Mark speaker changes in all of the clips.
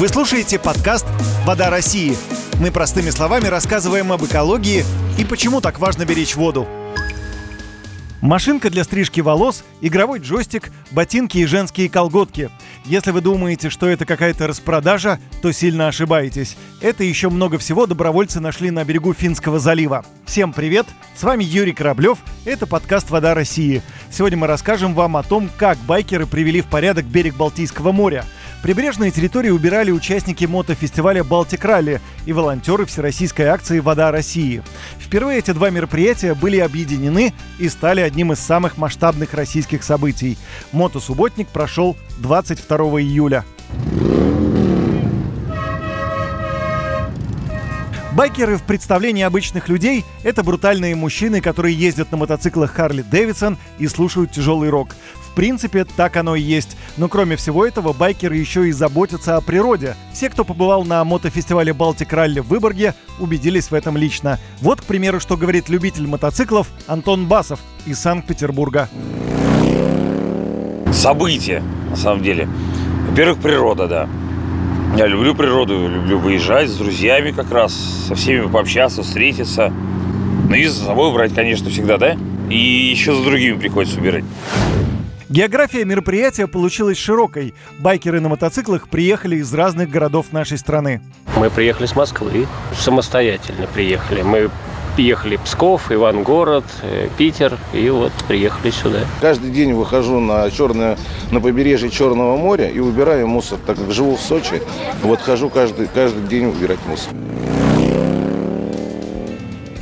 Speaker 1: Вы слушаете подкаст «Вода России». Мы простыми словами рассказываем об экологии и почему так важно беречь воду. Машинка для стрижки волос, игровой джойстик, ботинки и женские колготки. Если вы думаете, что это какая-то распродажа, то сильно ошибаетесь. Это еще много всего добровольцы нашли на берегу Финского залива. Всем привет! С вами Юрий Кораблев. Это подкаст «Вода России». Сегодня мы расскажем вам о том, как байкеры привели в порядок берег Балтийского моря – Прибрежные территории убирали участники мотофестиваля «Балтик Ралли» и волонтеры всероссийской акции «Вода России». Впервые эти два мероприятия были объединены и стали одним из самых масштабных российских событий. Мотосубботник прошел 22 июля. Байкеры в представлении обычных людей — это брутальные мужчины, которые ездят на мотоциклах Харли Дэвидсон и слушают тяжелый рок. В принципе, так оно и есть. Но кроме всего этого, байкеры еще и заботятся о природе. Все, кто побывал на мотофестивале Балтик Ралли в Выборге, убедились в этом лично. Вот, к примеру, что говорит любитель мотоциклов Антон Басов из Санкт-Петербурга.
Speaker 2: Событие, на самом деле. Во-первых, природа, да. Я люблю природу, люблю выезжать с друзьями как раз, со всеми пообщаться, встретиться. Ну и за собой брать, конечно, всегда, да? И еще за другими приходится убирать.
Speaker 1: География мероприятия получилась широкой. Байкеры на мотоциклах приехали из разных городов нашей страны.
Speaker 3: Мы приехали с Москвы, самостоятельно приехали. Мы Ехали Псков, Ивангород, э, Питер, и вот приехали сюда.
Speaker 4: Каждый день выхожу на черное, на побережье Черного моря и убираю мусор, так как живу в Сочи. Вот хожу каждый, каждый день убирать мусор.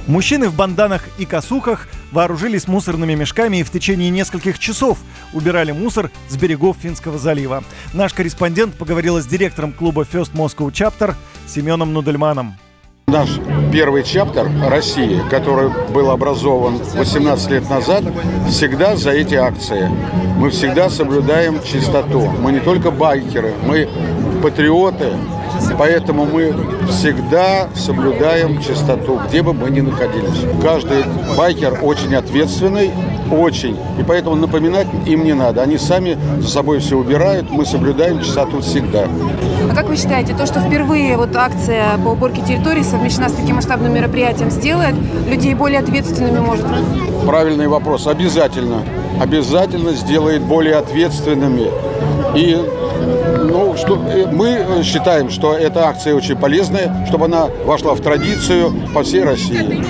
Speaker 1: Мужчины в банданах и косухах вооружились мусорными мешками и в течение нескольких часов убирали мусор с берегов Финского залива. Наш корреспондент поговорил с директором клуба First Moscow Chapter Семеном Нудельманом.
Speaker 5: Наш первый чаптер России, который был образован 18 лет назад, всегда за эти акции. Мы всегда соблюдаем чистоту. Мы не только байкеры, мы патриоты, Поэтому мы всегда соблюдаем чистоту, где бы мы ни находились. Каждый байкер очень ответственный, очень. И поэтому напоминать им не надо. Они сами за собой все убирают, мы соблюдаем чистоту всегда.
Speaker 6: А как вы считаете, то, что впервые вот акция по уборке территории совмещена с таким масштабным мероприятием, сделает людей более ответственными, может?
Speaker 5: Правильный вопрос. Обязательно. Обязательно сделает более ответственными. И ну, что, э, мы считаем, что эта акция очень полезная, чтобы она вошла в традицию по всей России.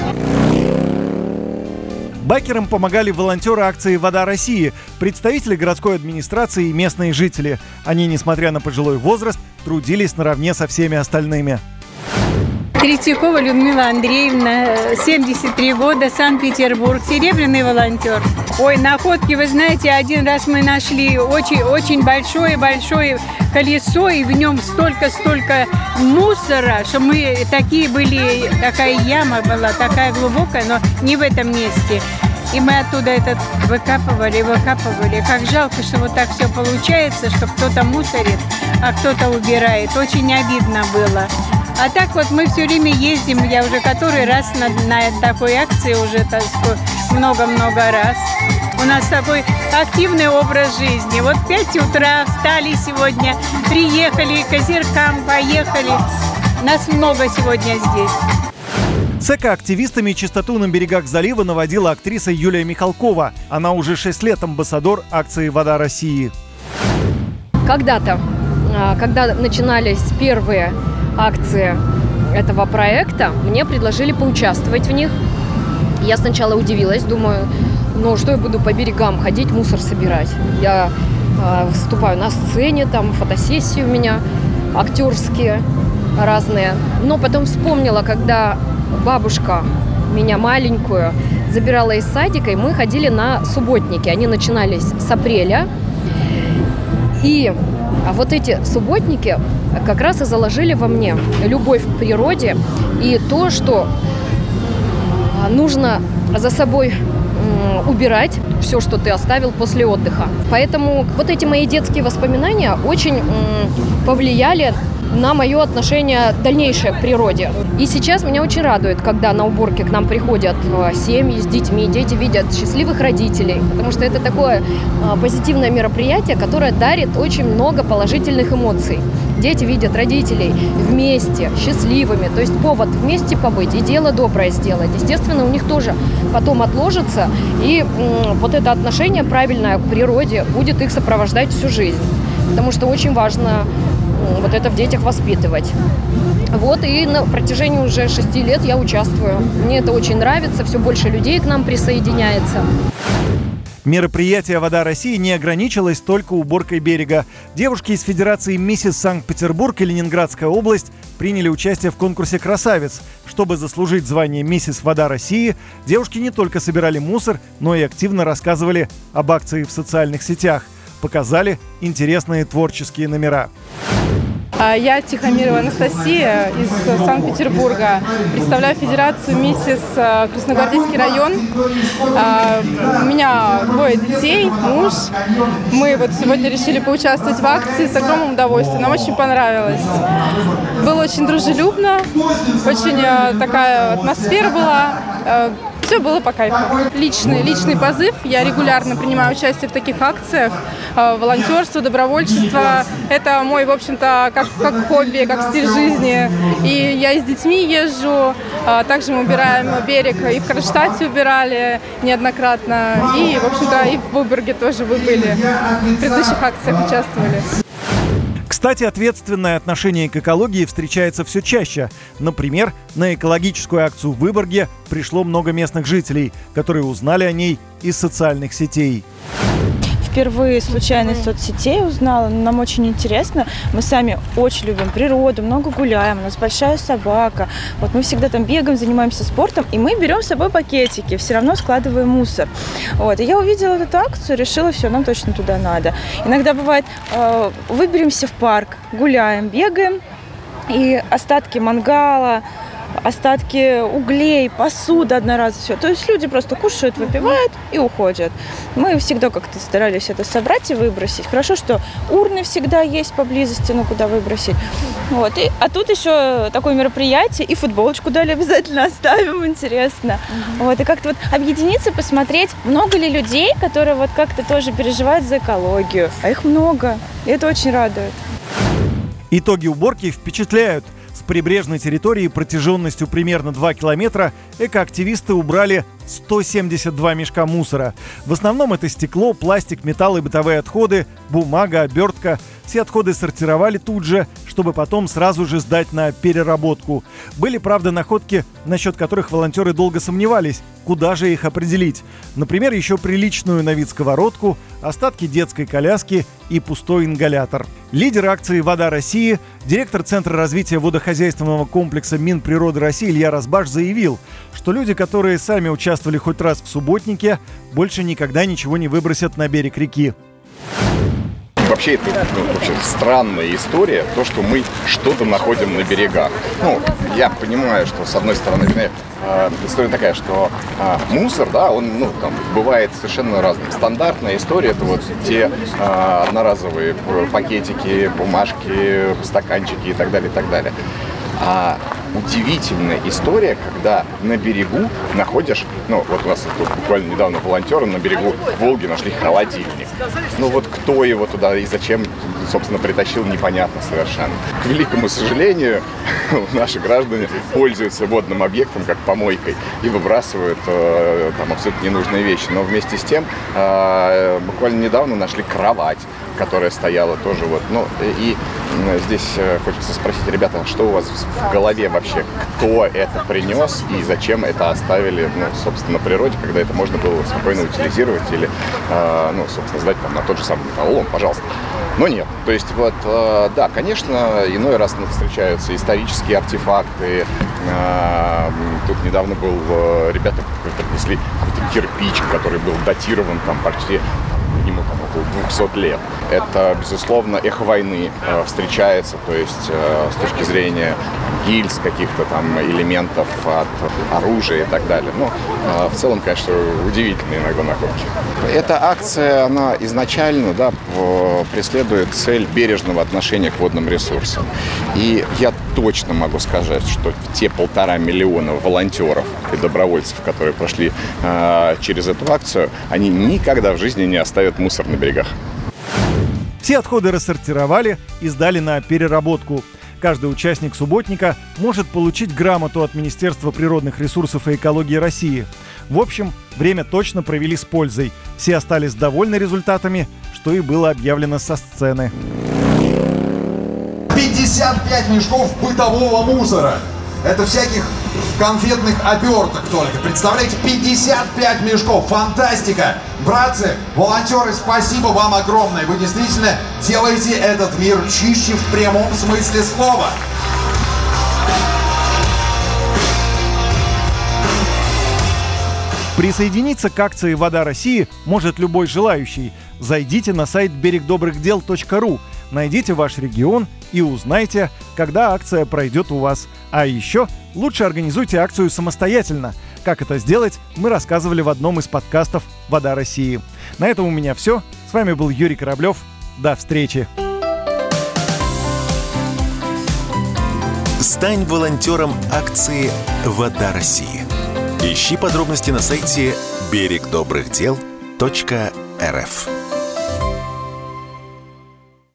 Speaker 1: Байкерам помогали волонтеры акции «Вода России», представители городской администрации и местные жители. Они, несмотря на пожилой возраст, трудились наравне со всеми остальными.
Speaker 7: Третьякова Людмила Андреевна, 73 года, Санкт-Петербург, серебряный волонтер. Ой, находки, вы знаете, один раз мы нашли очень-очень большое-большое колесо, и в нем столько-столько мусора, что мы такие были, такая яма была, такая глубокая, но не в этом месте. И мы оттуда этот выкапывали, выкапывали. Как жалко, что вот так все получается, что кто-то мусорит, а кто-то убирает. Очень обидно было. А так вот мы все время ездим, я уже который раз на, на такой акции уже много-много раз. У нас такой активный образ жизни. Вот 5 утра встали сегодня, приехали к озеркам, поехали. Нас много сегодня здесь.
Speaker 1: С экоактивистами чистоту на берегах залива наводила актриса Юлия Михалкова. Она уже 6 лет амбассадор акции «Вода России».
Speaker 8: Когда-то, а, когда начинались первые акции этого проекта, мне предложили поучаствовать в них. Я сначала удивилась, думаю, ну что я буду по берегам ходить, мусор собирать. Я э, выступаю на сцене, там фотосессии у меня актерские разные. Но потом вспомнила, когда бабушка меня маленькую забирала из садика, и мы ходили на субботники. Они начинались с апреля. И а вот эти субботники как раз и заложили во мне любовь к природе и то, что а, нужно за собой убирать все, что ты оставил после отдыха. Поэтому вот эти мои детские воспоминания очень повлияли на мое отношение дальнейшее к природе. И сейчас меня очень радует, когда на уборке к нам приходят э, семьи с детьми, дети видят счастливых родителей, потому что это такое э, позитивное мероприятие, которое дарит очень много положительных эмоций. Дети видят родителей вместе, счастливыми, то есть повод вместе побыть и дело доброе сделать. Естественно, у них тоже потом отложится, и вот это отношение правильное к природе будет их сопровождать всю жизнь. Потому что очень важно вот это в детях воспитывать. Вот, и на протяжении уже шести лет я участвую. Мне это очень нравится, все больше людей к нам присоединяется.
Speaker 1: Мероприятие «Вода России» не ограничилось только уборкой берега. Девушки из Федерации «Миссис Санкт-Петербург» и Ленинградская область приняли участие в конкурсе «Красавец». Чтобы заслужить звание «Миссис Вода России», девушки не только собирали мусор, но и активно рассказывали об акции в социальных сетях. Показали интересные творческие номера.
Speaker 9: А, я Тихомирова Анастасия из Санкт-Петербурга. Представляю Федерацию миссис а, Красногвардейский район. А, у меня двое детей, муж. Мы вот сегодня решили поучаствовать в акции с огромным удовольствием. Нам очень понравилось. Было очень дружелюбно, очень такая атмосфера была все было по кайфу. Личный, личный позыв. Я регулярно принимаю участие в таких акциях. Э, волонтерство, добровольчество. Это мой, в общем-то, как, как хобби, как стиль жизни. И я с детьми езжу. А также мы убираем берег. И в Кронштадте убирали неоднократно. И, в общем-то, и в Выборге тоже вы были. В предыдущих акциях участвовали.
Speaker 1: Кстати, ответственное отношение к экологии встречается все чаще. Например, на экологическую акцию в Выборге пришло много местных жителей, которые узнали о ней из социальных сетей
Speaker 10: впервые случайно из соцсетей узнала. Нам очень интересно. Мы сами очень любим природу, много гуляем. У нас большая собака. Вот мы всегда там бегаем, занимаемся спортом. И мы берем с собой пакетики. Все равно складываем мусор. Вот. И я увидела эту акцию, решила, все, нам точно туда надо. Иногда бывает, э, выберемся в парк, гуляем, бегаем. И остатки мангала, остатки углей, посуда одноразовая, все. То есть люди просто кушают, выпивают и уходят. Мы всегда как-то старались это собрать и выбросить. Хорошо, что урны всегда есть поблизости, ну куда выбросить. Вот. И, а тут еще такое мероприятие, и футболочку дали обязательно оставим, интересно. Угу. Вот. И как-то вот объединиться, посмотреть, много ли людей, которые вот как-то тоже переживают за экологию. А их много. И это очень радует.
Speaker 1: Итоги уборки впечатляют – прибрежной территории протяженностью примерно 2 километра экоактивисты убрали 172 мешка мусора. В основном это стекло, пластик, металл и бытовые отходы, бумага, обертка. Все отходы сортировали тут же, чтобы потом сразу же сдать на переработку. Были, правда, находки, насчет которых волонтеры долго сомневались, куда же их определить. Например, еще приличную на вид сковородку, остатки детской коляски и пустой ингалятор. Лидер акции «Вода России», директор Центра развития водохозяйственного комплекса Минприроды России Илья Разбаш заявил, что люди, которые сами участвовали хоть раз в субботнике, больше никогда ничего не выбросят на берег реки.
Speaker 11: Вообще это ну, вообще странная история, то, что мы что-то находим на берегах. Ну, я понимаю, что с одной стороны, э, история такая, что э, мусор, да, он, ну, там, бывает совершенно разный. Стандартная история это вот те э, одноразовые пакетики, бумажки, стаканчики и так далее, и так далее. А удивительная история, когда на берегу находишь, ну вот у нас тут буквально недавно волонтеры на берегу Волги нашли холодильник. Ну вот кто его туда и зачем, собственно, притащил, непонятно совершенно. К великому сожалению, наши граждане пользуются водным объектом как помойкой и выбрасывают э, там абсолютно ненужные вещи. Но вместе с тем э, буквально недавно нашли кровать которая стояла тоже вот. Ну, и здесь э, хочется спросить, ребята, что у вас в голове вообще? Кто это принес и зачем это оставили, ну, собственно, природе, когда это можно было спокойно утилизировать или, э, ну, собственно, сдать там на тот же самый металлолом, пожалуйста. Но нет. То есть вот, э, да, конечно, иной раз встречаются исторические артефакты. Э, тут недавно был, э, ребята принесли какой-то кирпич, который был датирован там почти около 200 лет. Это, безусловно, эхо войны э, встречается, то есть э, с точки зрения гильз, каких-то там элементов от оружия и так далее. Но э, в целом, конечно, удивительные иногда находки. Эта акция, она изначально да, преследует цель бережного отношения к водным ресурсам. И я точно могу сказать, что те полтора миллиона волонтеров и добровольцев, которые прошли э, через эту акцию, они никогда в жизни не оставят мусор на берегах.
Speaker 1: Все отходы рассортировали и сдали на переработку. Каждый участник субботника может получить грамоту от Министерства природных ресурсов и экологии России. В общем, время точно провели с пользой. Все остались довольны результатами, что и было объявлено со сцены.
Speaker 12: 55 мешков бытового мусора. Это всяких конфетных оберток только. Представляете, 55 мешков. Фантастика! Братцы, волонтеры, спасибо вам огромное. Вы действительно делаете этот мир чище в прямом смысле слова.
Speaker 1: Присоединиться к акции «Вода России» может любой желающий. Зайдите на сайт берегдобрыхдел.ру, найдите ваш регион и узнайте, когда акция пройдет у вас. А еще лучше организуйте акцию самостоятельно. Как это сделать, мы рассказывали в одном из подкастов «Вода России». На этом у меня все. С вами был Юрий Кораблев. До встречи.
Speaker 13: Стань волонтером акции «Вода России». Ищи подробности на сайте берегдобрыхдел.рф.